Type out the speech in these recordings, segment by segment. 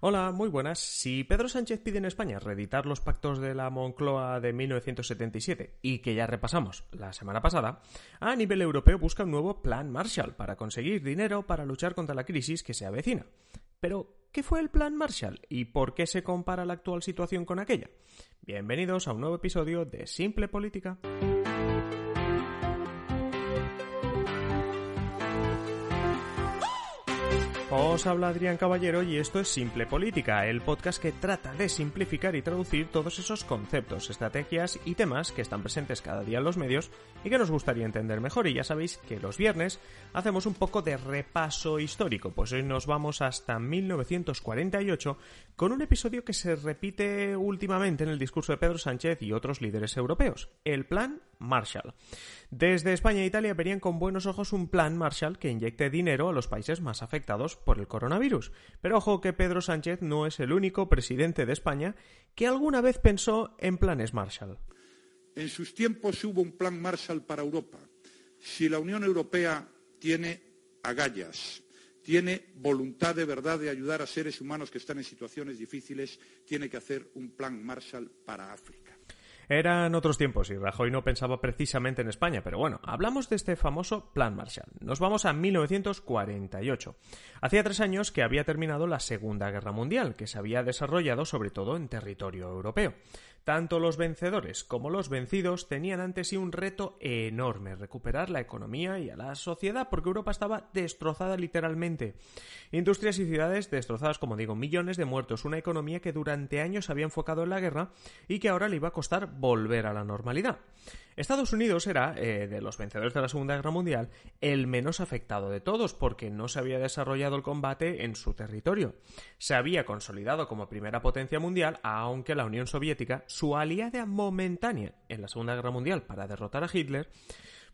Hola, muy buenas. Si Pedro Sánchez pide en España reeditar los pactos de la Moncloa de 1977 y que ya repasamos la semana pasada, a nivel europeo busca un nuevo plan Marshall para conseguir dinero para luchar contra la crisis que se avecina. Pero, ¿qué fue el plan Marshall y por qué se compara la actual situación con aquella? Bienvenidos a un nuevo episodio de Simple Política. Os habla Adrián Caballero y esto es Simple Política, el podcast que trata de simplificar y traducir todos esos conceptos, estrategias y temas que están presentes cada día en los medios y que nos gustaría entender mejor. Y ya sabéis que los viernes hacemos un poco de repaso histórico, pues hoy nos vamos hasta 1948 con un episodio que se repite últimamente en el discurso de Pedro Sánchez y otros líderes europeos, el Plan Marshall. Desde España e Italia verían con buenos ojos un plan Marshall que inyecte dinero a los países más afectados por el coronavirus. Pero ojo que Pedro Sánchez no es el único presidente de España que alguna vez pensó en planes Marshall. En sus tiempos hubo un plan Marshall para Europa. Si la Unión Europea tiene agallas, tiene voluntad de verdad de ayudar a seres humanos que están en situaciones difíciles, tiene que hacer un plan Marshall para África. Eran otros tiempos y Rajoy no pensaba precisamente en España, pero bueno, hablamos de este famoso Plan Marshall. Nos vamos a 1948. Hacía tres años que había terminado la Segunda Guerra Mundial, que se había desarrollado sobre todo en territorio europeo. Tanto los vencedores como los vencidos tenían ante sí un reto enorme, recuperar la economía y a la sociedad, porque Europa estaba destrozada literalmente. Industrias y ciudades destrozadas, como digo, millones de muertos, una economía que durante años había enfocado en la guerra y que ahora le iba a costar volver a la normalidad. Estados Unidos era, eh, de los vencedores de la Segunda Guerra Mundial, el menos afectado de todos, porque no se había desarrollado el combate en su territorio. Se había consolidado como primera potencia mundial, aunque la Unión Soviética, su aliada momentánea en la Segunda Guerra Mundial para derrotar a Hitler,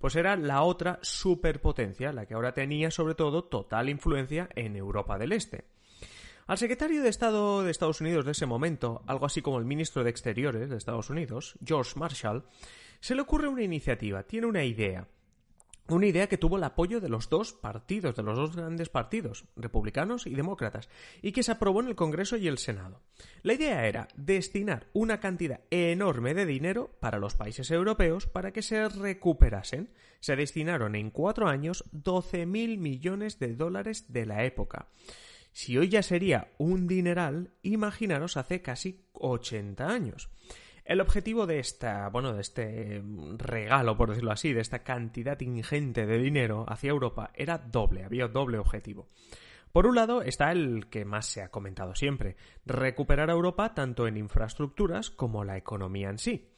pues era la otra superpotencia, la que ahora tenía sobre todo total influencia en Europa del Este. Al secretario de Estado de Estados Unidos de ese momento, algo así como el ministro de Exteriores de Estados Unidos, George Marshall, se le ocurre una iniciativa, tiene una idea. Una idea que tuvo el apoyo de los dos partidos, de los dos grandes partidos, republicanos y demócratas, y que se aprobó en el Congreso y el Senado. La idea era destinar una cantidad enorme de dinero para los países europeos para que se recuperasen. Se destinaron en cuatro años 12.000 millones de dólares de la época. Si hoy ya sería un dineral, imaginaros hace casi 80 años. El objetivo de esta, bueno, de este regalo, por decirlo así, de esta cantidad ingente de dinero hacia Europa era doble, había doble objetivo. Por un lado está el que más se ha comentado siempre, recuperar a Europa tanto en infraestructuras como la economía en sí.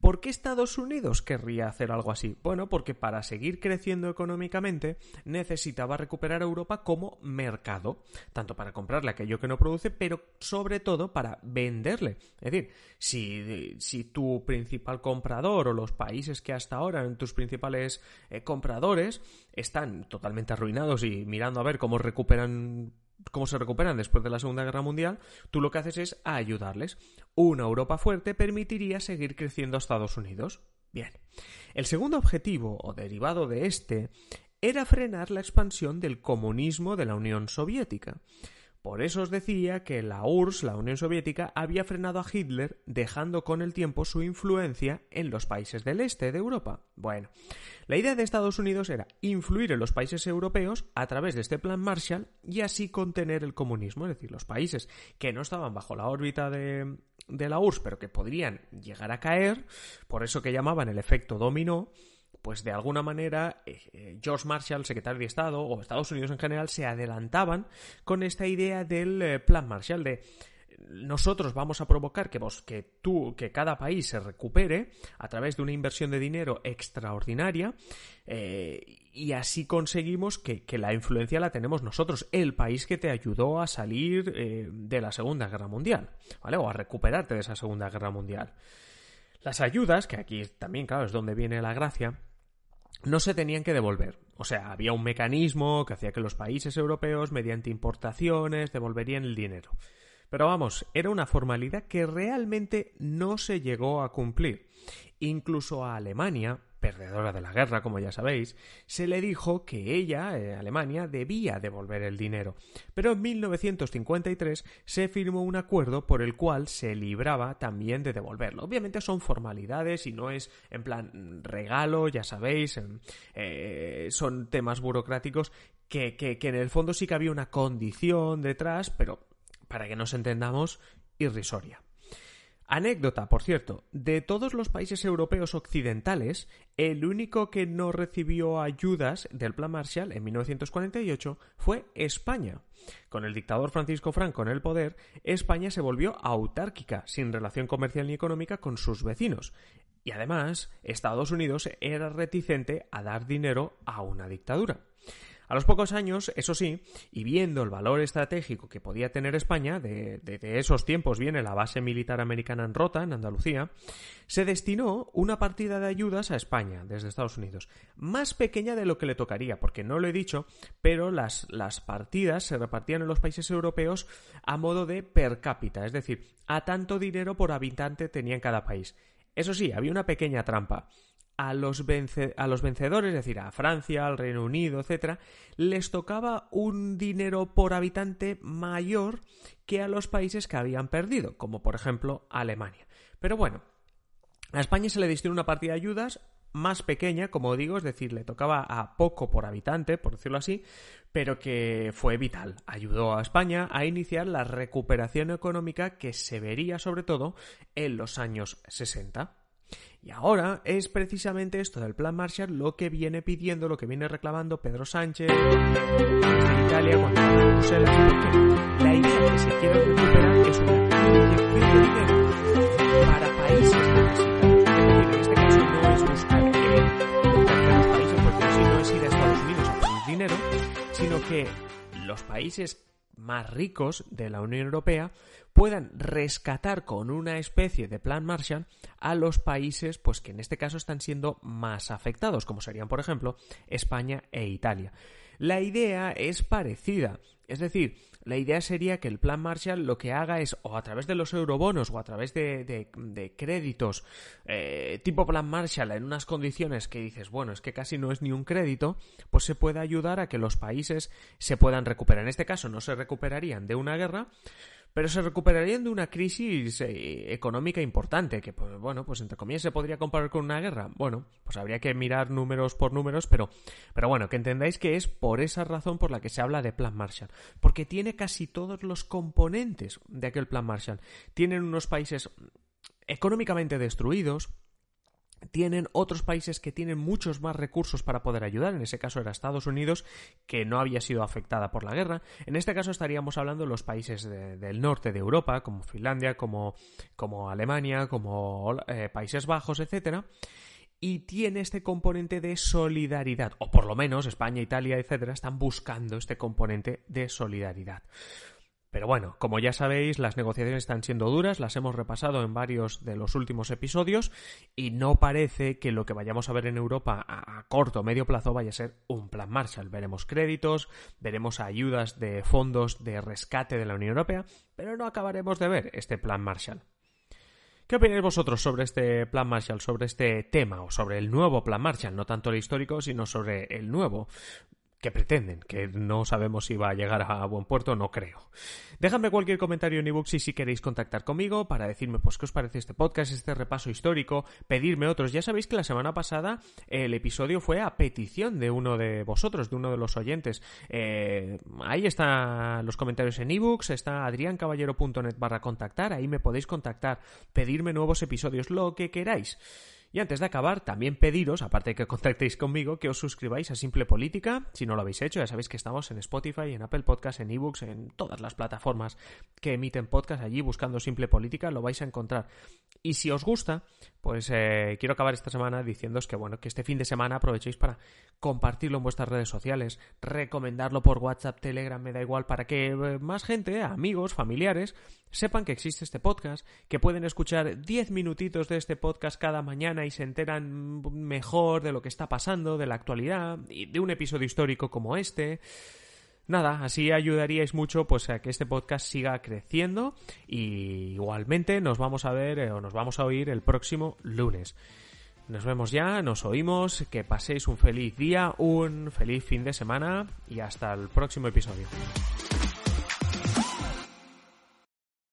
¿Por qué Estados Unidos querría hacer algo así? Bueno, porque para seguir creciendo económicamente necesitaba recuperar a Europa como mercado, tanto para comprarle aquello que no produce, pero sobre todo para venderle. Es decir, si, tu principal comprador o los países que hasta ahora eran tus principales eh, compradores están totalmente arruinados y mirando a ver cómo recuperan cómo se recuperan después de la Segunda Guerra Mundial, tú lo que haces es ayudarles. Una Europa fuerte permitiría seguir creciendo a Estados Unidos. Bien. El segundo objetivo, o derivado de este, era frenar la expansión del comunismo de la Unión Soviética. Por eso os decía que la URSS, la Unión Soviética, había frenado a Hitler, dejando con el tiempo su influencia en los países del este de Europa. Bueno, la idea de Estados Unidos era influir en los países europeos a través de este plan Marshall y así contener el comunismo, es decir, los países que no estaban bajo la órbita de, la URSS, pero que podrían llegar a caer, por eso que llamaban el efecto dominó, pues de alguna manera eh, eh, George Marshall, secretario de Estado, o Estados Unidos en general, se adelantaban con esta idea del eh, Plan Marshall de nosotros vamos a provocar que, vos, que tú, que cada país se recupere a través de una inversión de dinero extraordinaria eh, y así conseguimos que, la influencia la tenemos nosotros, el país que te ayudó a salir eh, de la Segunda Guerra Mundial, ¿vale? O a recuperarte de esa Segunda Guerra Mundial. Las ayudas, que aquí también, claro, es donde viene la gracia, no se tenían que devolver. O sea, había un mecanismo que hacía que los países europeos, mediante importaciones, devolverían el dinero. Pero vamos, era una formalidad que realmente no se llegó a cumplir. Incluso a Alemania, perdedora de la guerra, como ya sabéis, se le dijo que ella, eh, Alemania, debía devolver el dinero. Pero en 1953 se firmó un acuerdo por el cual se libraba también de devolverlo. Obviamente son formalidades y no es en plan regalo, ya sabéis, eh, son temas burocráticos que, que, que en el fondo sí que había una condición detrás, pero para que nos entendamos, irrisoria. Anécdota, por cierto, de todos los países europeos occidentales, el único que no recibió ayudas del Plan Marshall en 1948 fue España. Con el dictador Francisco Franco en el poder, España se volvió autárquica, sin relación comercial ni económica con sus vecinos. Y además, Estados Unidos era reticente a dar dinero a una dictadura. A los pocos años, eso sí, y viendo el valor estratégico que podía tener España, de, esos tiempos viene la base militar americana en Rota, en Andalucía, se destinó una partida de ayudas a España desde Estados Unidos, más pequeña de lo que le tocaría, porque no lo he dicho, pero las, las partidas se repartían en los países europeos a modo de per cápita, es decir, a tanto dinero por habitante tenía en cada país. Eso sí, había una pequeña trampa a los, a los vencedores, es decir, a Francia, al Reino Unido, etc., les tocaba un dinero por habitante mayor que a los países que habían perdido, como por ejemplo Alemania. Pero bueno, a España se le destinó una partida de ayudas más pequeña, como digo, es decir, le tocaba a poco por habitante, por decirlo así, pero que fue vital. Ayudó a España a iniciar la recuperación económica que se vería sobre todo en los años 60. Y ahora es precisamente esto del Plan Marshall lo que viene pidiendo, lo que viene reclamando Pedro Sánchez en Italia cuando de Bruselas, porque la idea que se quiere recuperar es una inyección para países decir, en este caso no es buscar que los países, porque si no es ir a Estados Unidos a pedir dinero, sino que los países más ricos de la Unión Europea puedan rescatar con una especie de plan Marshall a los países pues que en este caso están siendo más afectados, como serían por ejemplo España e Italia. La idea es parecida, es decir, la idea sería que el plan Marshall lo que haga es, o a través de los eurobonos o a través de, créditos eh, tipo plan Marshall en unas condiciones que dices, bueno, es que casi no es ni un crédito, pues se puede ayudar a que los países se puedan recuperar. En este caso no se recuperarían de una guerra, pero se recuperarían de una crisis eh, económica importante, que, pues, bueno, pues entre comillas se podría comparar con una guerra. Bueno, pues habría que mirar números por números, pero, pero bueno, que entendáis que es por esa razón por la que se habla de Plan Marshall, porque tiene casi todos los componentes de aquel Plan Marshall. Tienen unos países económicamente destruidos, tienen otros países que tienen muchos más recursos para poder ayudar, en ese caso era Estados Unidos, que no había sido afectada por la guerra, en este caso estaríamos hablando de los países del norte de Europa, como Finlandia, como, como Alemania, como eh, Países Bajos, etcétera, y tiene este componente de solidaridad, o por lo menos España, Italia, etcétera, están buscando este componente de solidaridad. Pero bueno, como ya sabéis, las negociaciones están siendo duras, las hemos repasado en varios de los últimos episodios y no parece que lo que vayamos a ver en Europa a, corto o medio plazo vaya a ser un plan Marshall. Veremos créditos, veremos ayudas de fondos de rescate de la Unión Europea, pero no acabaremos de ver este plan Marshall. ¿Qué opináis vosotros sobre este plan Marshall, sobre este tema o sobre el nuevo plan Marshall? No tanto el histórico, sino sobre el nuevo que pretenden, que no sabemos si va a llegar a buen puerto, no creo. Déjame cualquier comentario en ebooks si queréis contactar conmigo para decirme pues qué os parece este podcast, este repaso histórico, pedirme otros. Ya sabéis que la semana pasada el episodio fue a petición de uno de vosotros, de uno de los oyentes. Eh, ahí están los comentarios en ebooks, está adriancaballero.net barra contactar, ahí me podéis contactar, pedirme nuevos episodios, lo que queráis. Y antes de acabar, también pediros, aparte de que contactéis conmigo, que os suscribáis a Simple Política. Si no lo habéis hecho, ya sabéis que estamos en Spotify, en Apple Podcasts, en eBooks, en todas las plataformas que emiten podcast. Allí buscando Simple Política lo vais a encontrar. Y si os gusta, pues eh, quiero acabar esta semana diciéndoos que bueno, que este fin de semana aprovechéis para compartirlo en vuestras redes sociales, recomendarlo por WhatsApp, Telegram, me da igual, para que eh, más gente, amigos, familiares, sepan que existe este podcast, que pueden escuchar 10 minutitos de este podcast cada mañana y se enteran mejor de lo que está pasando, de la actualidad, y de un episodio histórico como este. Nada, así ayudaríais mucho pues a que este podcast siga creciendo y igualmente nos vamos a ver eh, o nos vamos a oír el próximo lunes. Nos vemos ya, nos oímos, que paséis un feliz día, un feliz fin de semana y hasta el próximo episodio.